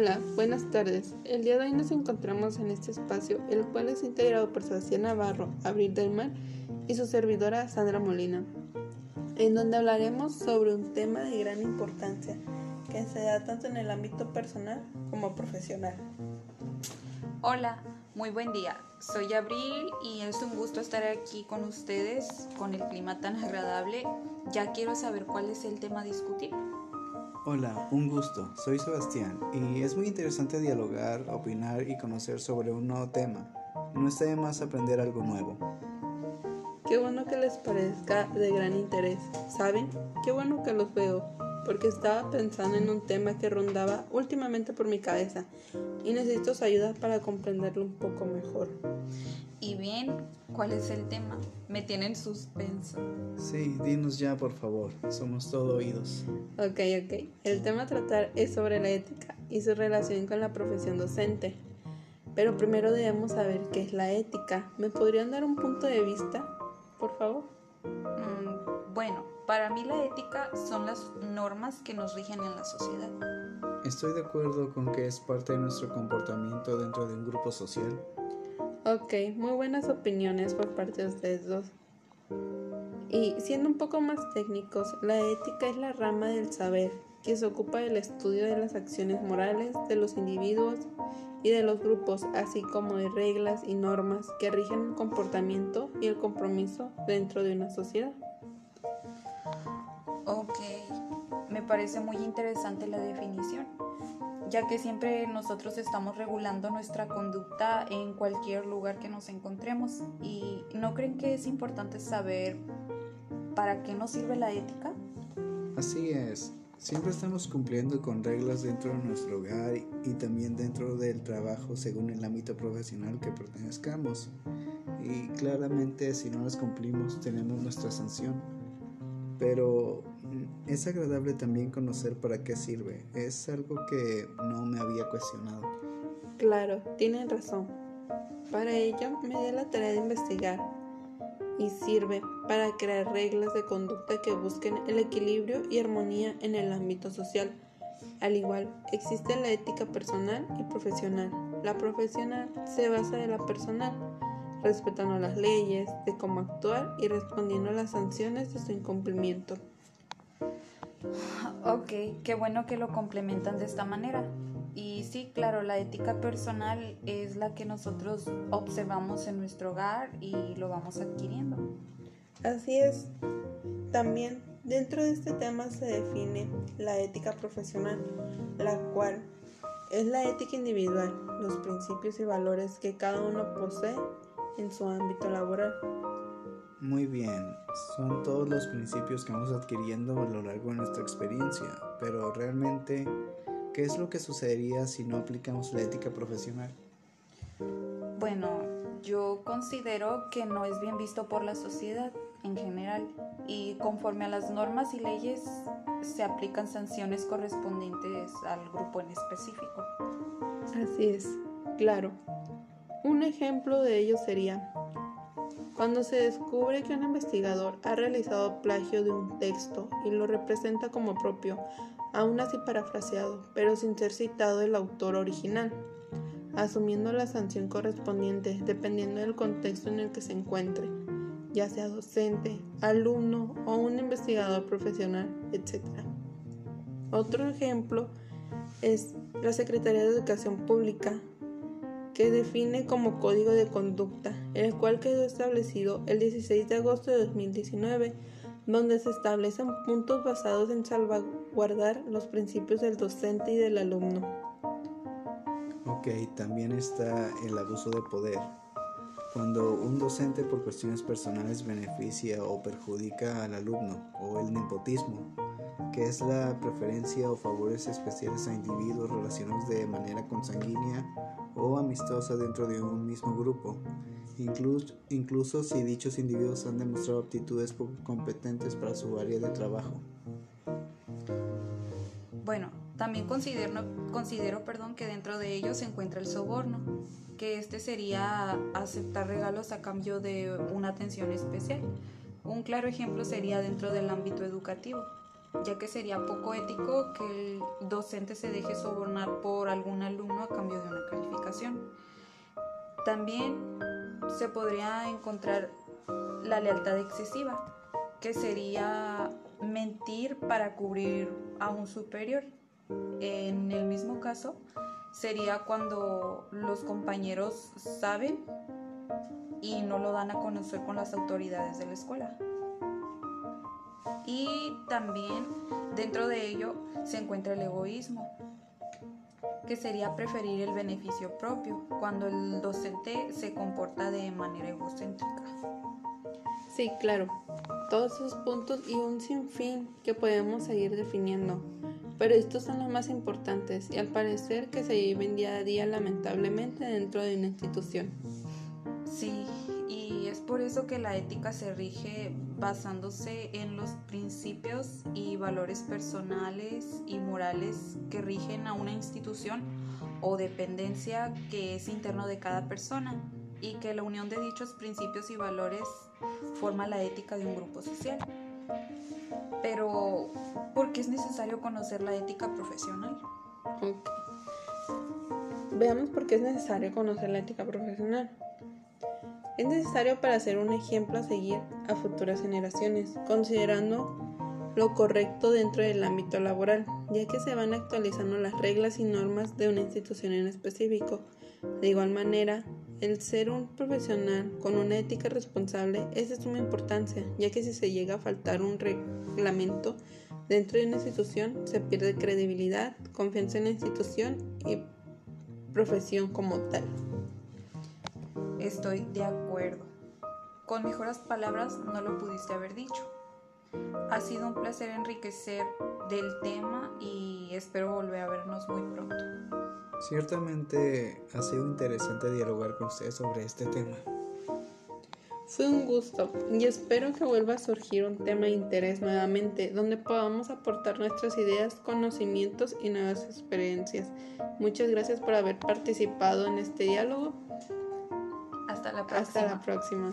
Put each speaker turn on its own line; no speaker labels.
Hola, buenas tardes. El día de hoy nos encontramos en este espacio, el cual es integrado por Sebastián Navarro, Abril del Mar y su servidora Sandra Molina, en donde hablaremos sobre un tema de gran importancia que se da tanto en el ámbito personal como profesional.
Hola, muy buen día. Soy Abril y es un gusto estar aquí con ustedes con el clima tan agradable. Ya quiero saber cuál es el tema a discutir.
Hola, un gusto. Soy Sebastián y es muy interesante dialogar, opinar y conocer sobre un nuevo tema. No está de más aprender algo nuevo.
Qué bueno que les parezca de gran interés. ¿Saben? Qué bueno que los veo, porque estaba pensando en un tema que rondaba últimamente por mi cabeza y necesito su ayuda para comprenderlo un poco mejor.
Y bien, ¿cuál es el tema? Me tienen suspenso.
Sí, dinos ya, por favor. Somos todo oídos.
Ok, ok. El tema a tratar es sobre la ética y su relación con la profesión docente. Pero primero debemos saber qué es la ética. ¿Me podrían dar un punto de vista, por favor?
Mm, bueno, para mí la ética son las normas que nos rigen en la sociedad.
Estoy de acuerdo con que es parte de nuestro comportamiento dentro de un grupo social.
Ok, muy buenas opiniones por parte de ustedes dos. Y siendo un poco más técnicos, la ética es la rama del saber que se ocupa del estudio de las acciones morales de los individuos y de los grupos, así como de reglas y normas que rigen el comportamiento y el compromiso dentro de una sociedad.
Ok, me parece muy interesante la definición ya que siempre nosotros estamos regulando nuestra conducta en cualquier lugar que nos encontremos. ¿Y no creen que es importante saber para qué nos sirve la ética?
Así es. Siempre estamos cumpliendo con reglas dentro de nuestro hogar y también dentro del trabajo según el ámbito profesional que pertenezcamos. Y claramente si no las cumplimos tenemos nuestra sanción. Pero es agradable también conocer para qué sirve. Es algo que no me había cuestionado.
Claro, tienen razón. Para ello me di la tarea de investigar y sirve para crear reglas de conducta que busquen el equilibrio y armonía en el ámbito social. Al igual, existe la ética personal y profesional. La profesional se basa en la personal respetando las leyes, de cómo actuar y respondiendo a las sanciones de su incumplimiento.
Ok, qué bueno que lo complementan de esta manera. Y sí, claro, la ética personal es la que nosotros observamos en nuestro hogar y lo vamos adquiriendo.
Así es. También dentro de este tema se define la ética profesional, la cual es la ética individual, los principios y valores que cada uno posee en su ámbito laboral.
Muy bien, son todos los principios que vamos adquiriendo a lo largo de nuestra experiencia, pero realmente, ¿qué es lo que sucedería si no aplicamos la ética profesional?
Bueno, yo considero que no es bien visto por la sociedad en general y conforme a las normas y leyes se aplican sanciones correspondientes al grupo en específico.
Así es, claro. Un ejemplo de ello sería cuando se descubre que un investigador ha realizado plagio de un texto y lo representa como propio, aún así parafraseado, pero sin ser citado el autor original, asumiendo la sanción correspondiente dependiendo del contexto en el que se encuentre, ya sea docente, alumno o un investigador profesional, etc. Otro ejemplo es la Secretaría de Educación Pública que define como código de conducta, el cual quedó establecido el 16 de agosto de 2019, donde se establecen puntos basados en salvaguardar los principios del docente y del alumno.
Ok, también está el abuso de poder. Cuando un docente por cuestiones personales beneficia o perjudica al alumno, o el nepotismo, que es la preferencia o favores especiales a individuos relacionados de manera consanguínea o amistosa dentro de un mismo grupo, incluso, incluso si dichos individuos han demostrado aptitudes competentes para su área de trabajo.
Bueno, también considero, considero perdón, que dentro de ellos se encuentra el soborno, que este sería aceptar regalos a cambio de una atención especial. Un claro ejemplo sería dentro del ámbito educativo. Ya que sería poco ético que el docente se deje sobornar por algún alumno a cambio de una calificación. También se podría encontrar la lealtad excesiva, que sería mentir para cubrir a un superior. En el mismo caso, sería cuando los compañeros saben y no lo dan a conocer con las autoridades de la escuela. Y también dentro de ello se encuentra el egoísmo, que sería preferir el beneficio propio cuando el docente se comporta de manera egocéntrica.
Sí, claro, todos esos puntos y un sinfín que podemos seguir definiendo, pero estos son los más importantes y al parecer que se viven día a día lamentablemente dentro de una institución.
Sí, es por eso que la ética se rige basándose en los principios y valores personales y morales que rigen a una institución o dependencia que es interno de cada persona y que la unión de dichos principios y valores forma la ética de un grupo social. Pero, ¿por qué es necesario conocer la ética profesional?
Veamos por qué es necesario conocer la ética profesional. Es necesario para ser un ejemplo a seguir a futuras generaciones, considerando lo correcto dentro del ámbito laboral, ya que se van actualizando las reglas y normas de una institución en específico. De igual manera, el ser un profesional con una ética responsable es de suma importancia, ya que si se llega a faltar un reglamento dentro de una institución, se pierde credibilidad, confianza en la institución y profesión como tal.
Estoy de acuerdo. Con mejores palabras no lo pudiste haber dicho. Ha sido un placer enriquecer del tema y espero volver a vernos muy pronto.
Ciertamente ha sido interesante dialogar con usted sobre este tema.
Fue un gusto y espero que vuelva a surgir un tema de interés nuevamente donde podamos aportar nuestras ideas, conocimientos y nuevas experiencias. Muchas gracias por haber participado en este diálogo.
Hasta la próxima.
Hasta la próxima.